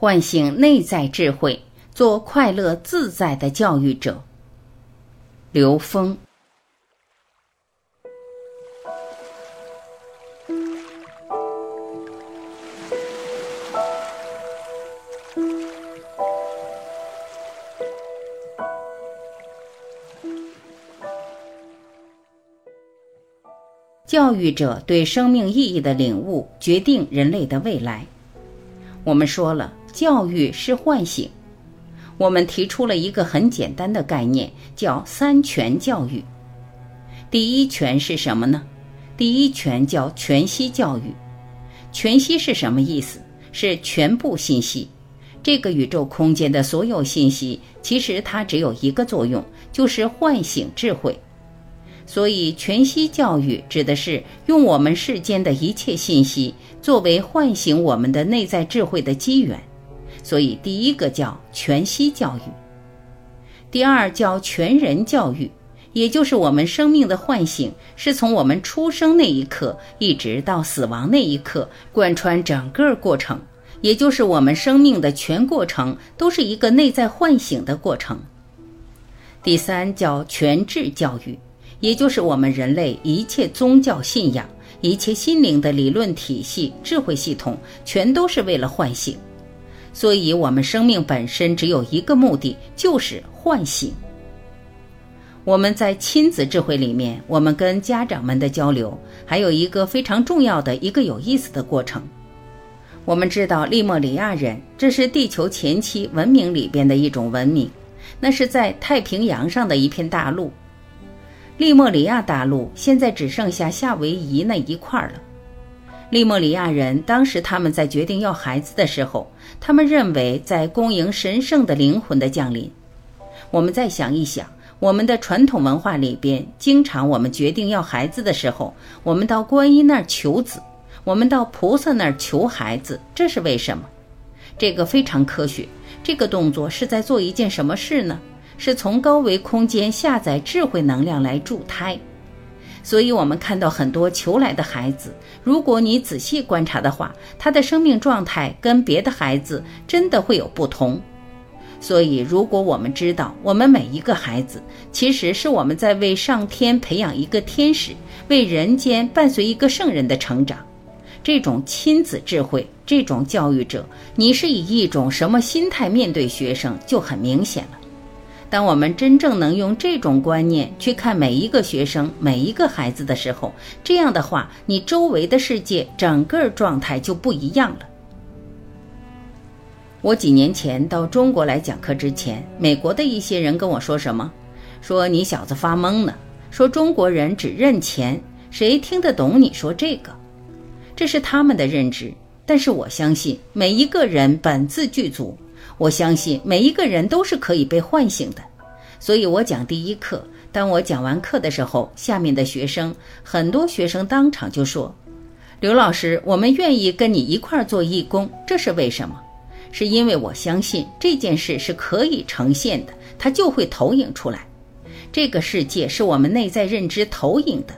唤醒内在智慧，做快乐自在的教育者。刘峰。教育者对生命意义的领悟，决定人类的未来。我们说了，教育是唤醒。我们提出了一个很简单的概念，叫三全教育。第一全是什么呢？第一全叫全息教育。全息是什么意思？是全部信息。这个宇宙空间的所有信息，其实它只有一个作用，就是唤醒智慧。所以，全息教育指的是用我们世间的一切信息作为唤醒我们的内在智慧的机缘。所以，第一个叫全息教育，第二叫全人教育，也就是我们生命的唤醒是从我们出生那一刻一直到死亡那一刻，贯穿整个过程，也就是我们生命的全过程都是一个内在唤醒的过程。第三叫全智教育。也就是我们人类一切宗教信仰、一切心灵的理论体系、智慧系统，全都是为了唤醒。所以，我们生命本身只有一个目的，就是唤醒。我们在亲子智慧里面，我们跟家长们的交流，还有一个非常重要的一个有意思的过程。我们知道利莫里亚人，这是地球前期文明里边的一种文明，那是在太平洋上的一片大陆。利莫里亚大陆现在只剩下夏威夷那一块了。利莫里亚人当时他们在决定要孩子的时候，他们认为在恭迎神圣的灵魂的降临。我们再想一想，我们的传统文化里边，经常我们决定要孩子的时候，我们到观音那儿求子，我们到菩萨那儿求孩子，这是为什么？这个非常科学。这个动作是在做一件什么事呢？是从高维空间下载智慧能量来助胎，所以我们看到很多求来的孩子，如果你仔细观察的话，他的生命状态跟别的孩子真的会有不同。所以，如果我们知道我们每一个孩子其实是我们在为上天培养一个天使，为人间伴随一个圣人的成长，这种亲子智慧，这种教育者，你是以一种什么心态面对学生，就很明显了。当我们真正能用这种观念去看每一个学生、每一个孩子的时候，这样的话，你周围的世界整个状态就不一样了。我几年前到中国来讲课之前，美国的一些人跟我说什么？说你小子发懵呢？说中国人只认钱，谁听得懂你说这个？这是他们的认知。但是我相信每一个人本自具足。我相信每一个人都是可以被唤醒的，所以我讲第一课。当我讲完课的时候，下面的学生很多学生当场就说：“刘老师，我们愿意跟你一块儿做义工，这是为什么？是因为我相信这件事是可以呈现的，它就会投影出来。这个世界是我们内在认知投影的。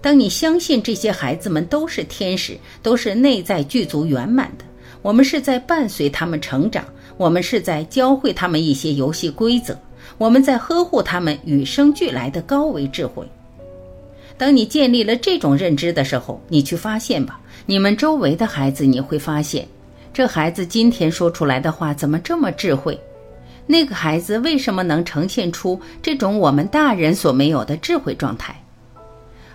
当你相信这些孩子们都是天使，都是内在具足圆满的，我们是在伴随他们成长。”我们是在教会他们一些游戏规则，我们在呵护他们与生俱来的高维智慧。当你建立了这种认知的时候，你去发现吧，你们周围的孩子，你会发现，这孩子今天说出来的话怎么这么智慧？那个孩子为什么能呈现出这种我们大人所没有的智慧状态？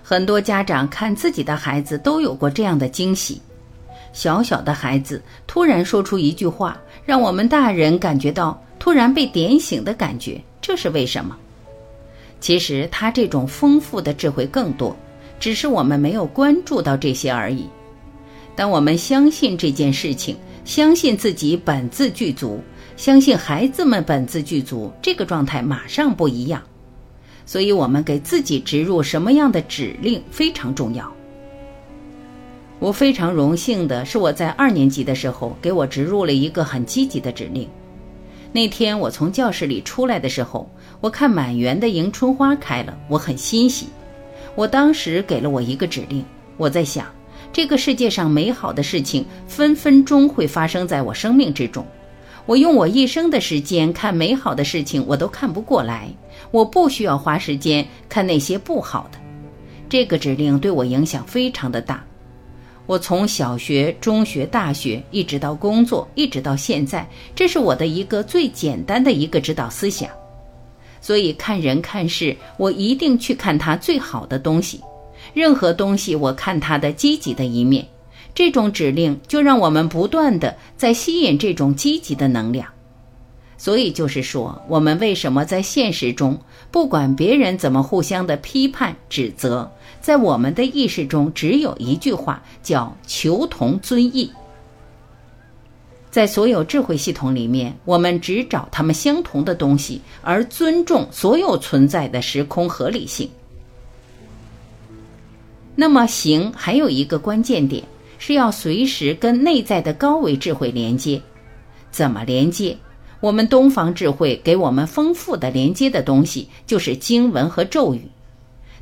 很多家长看自己的孩子都有过这样的惊喜。小小的孩子突然说出一句话，让我们大人感觉到突然被点醒的感觉，这是为什么？其实他这种丰富的智慧更多，只是我们没有关注到这些而已。当我们相信这件事情，相信自己本自具足，相信孩子们本自具足，这个状态马上不一样。所以，我们给自己植入什么样的指令非常重要。我非常荣幸的是，我在二年级的时候给我植入了一个很积极的指令。那天我从教室里出来的时候，我看满园的迎春花开了，我很欣喜。我当时给了我一个指令，我在想，这个世界上美好的事情分分钟会发生在我生命之中。我用我一生的时间看美好的事情，我都看不过来。我不需要花时间看那些不好的。这个指令对我影响非常的大。我从小学、中学、大学，一直到工作，一直到现在，这是我的一个最简单的一个指导思想。所以看人看事，我一定去看他最好的东西。任何东西，我看它的积极的一面。这种指令就让我们不断的在吸引这种积极的能量。所以就是说，我们为什么在现实中，不管别人怎么互相的批判指责，在我们的意识中只有一句话，叫求同尊异。在所有智慧系统里面，我们只找他们相同的东西，而尊重所有存在的时空合理性。那么行还有一个关键点，是要随时跟内在的高维智慧连接。怎么连接？我们东方智慧给我们丰富的连接的东西，就是经文和咒语。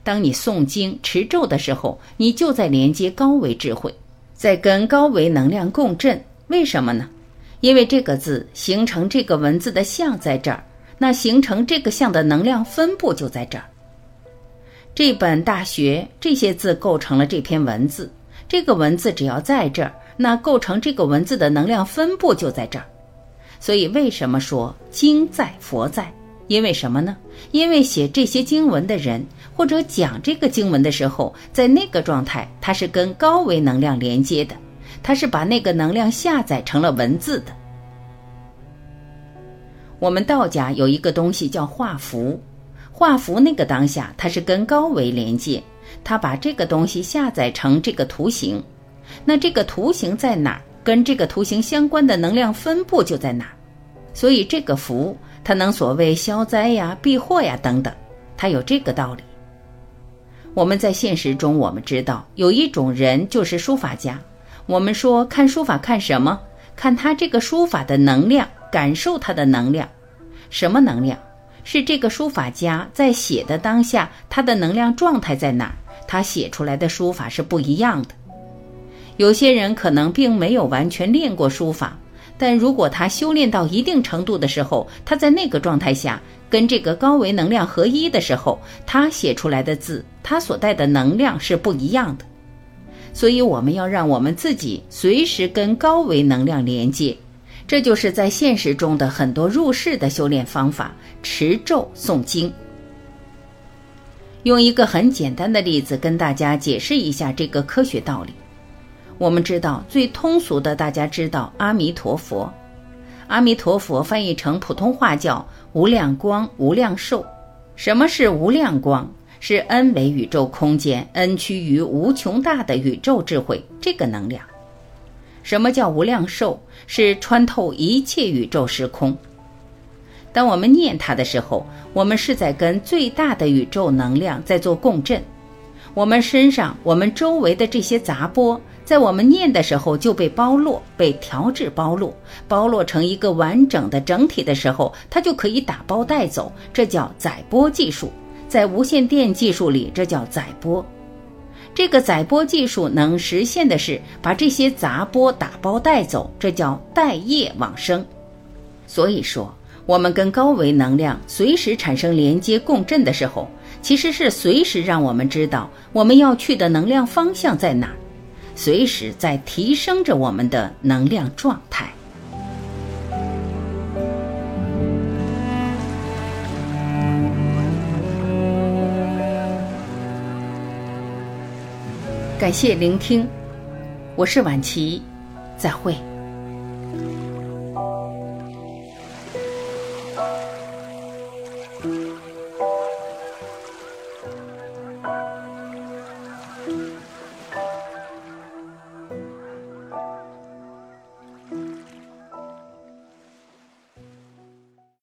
当你诵经持咒的时候，你就在连接高维智慧，在跟高维能量共振。为什么呢？因为这个字形成这个文字的像在这儿，那形成这个像的能量分布就在这儿。这本大学这些字构成了这篇文字，这个文字只要在这儿，那构成这个文字的能量分布就在这儿。所以，为什么说经在佛在？因为什么呢？因为写这些经文的人，或者讲这个经文的时候，在那个状态，它是跟高维能量连接的，它是把那个能量下载成了文字的。我们道家有一个东西叫画符，画符那个当下，它是跟高维连接，它把这个东西下载成这个图形。那这个图形在哪儿？跟这个图形相关的能量分布就在哪儿。所以这个福，它能所谓消灾呀、避祸呀等等，它有这个道理。我们在现实中，我们知道有一种人就是书法家。我们说看书法看什么？看他这个书法的能量，感受他的能量。什么能量？是这个书法家在写的当下，他的能量状态在哪儿？他写出来的书法是不一样的。有些人可能并没有完全练过书法。但如果他修炼到一定程度的时候，他在那个状态下跟这个高维能量合一的时候，他写出来的字，他所带的能量是不一样的。所以我们要让我们自己随时跟高维能量连接，这就是在现实中的很多入世的修炼方法：持咒、诵经。用一个很简单的例子跟大家解释一下这个科学道理。我们知道最通俗的，大家知道阿弥陀佛。阿弥陀佛翻译成普通话叫无量光、无量寿。什么是无量光？是 n 维宇宙空间，n 趋于无穷大的宇宙智慧这个能量。什么叫无量寿？是穿透一切宇宙时空。当我们念它的时候，我们是在跟最大的宇宙能量在做共振。我们身上、我们周围的这些杂波。在我们念的时候就被包络、被调制包络、包络成一个完整的整体的时候，它就可以打包带走，这叫载波技术。在无线电技术里，这叫载波。这个载波技术能实现的是把这些杂波打包带走，这叫带业往生。所以说，我们跟高维能量随时产生连接共振的时候，其实是随时让我们知道我们要去的能量方向在哪。随时在提升着我们的能量状态。感谢聆听，我是婉琪，再会。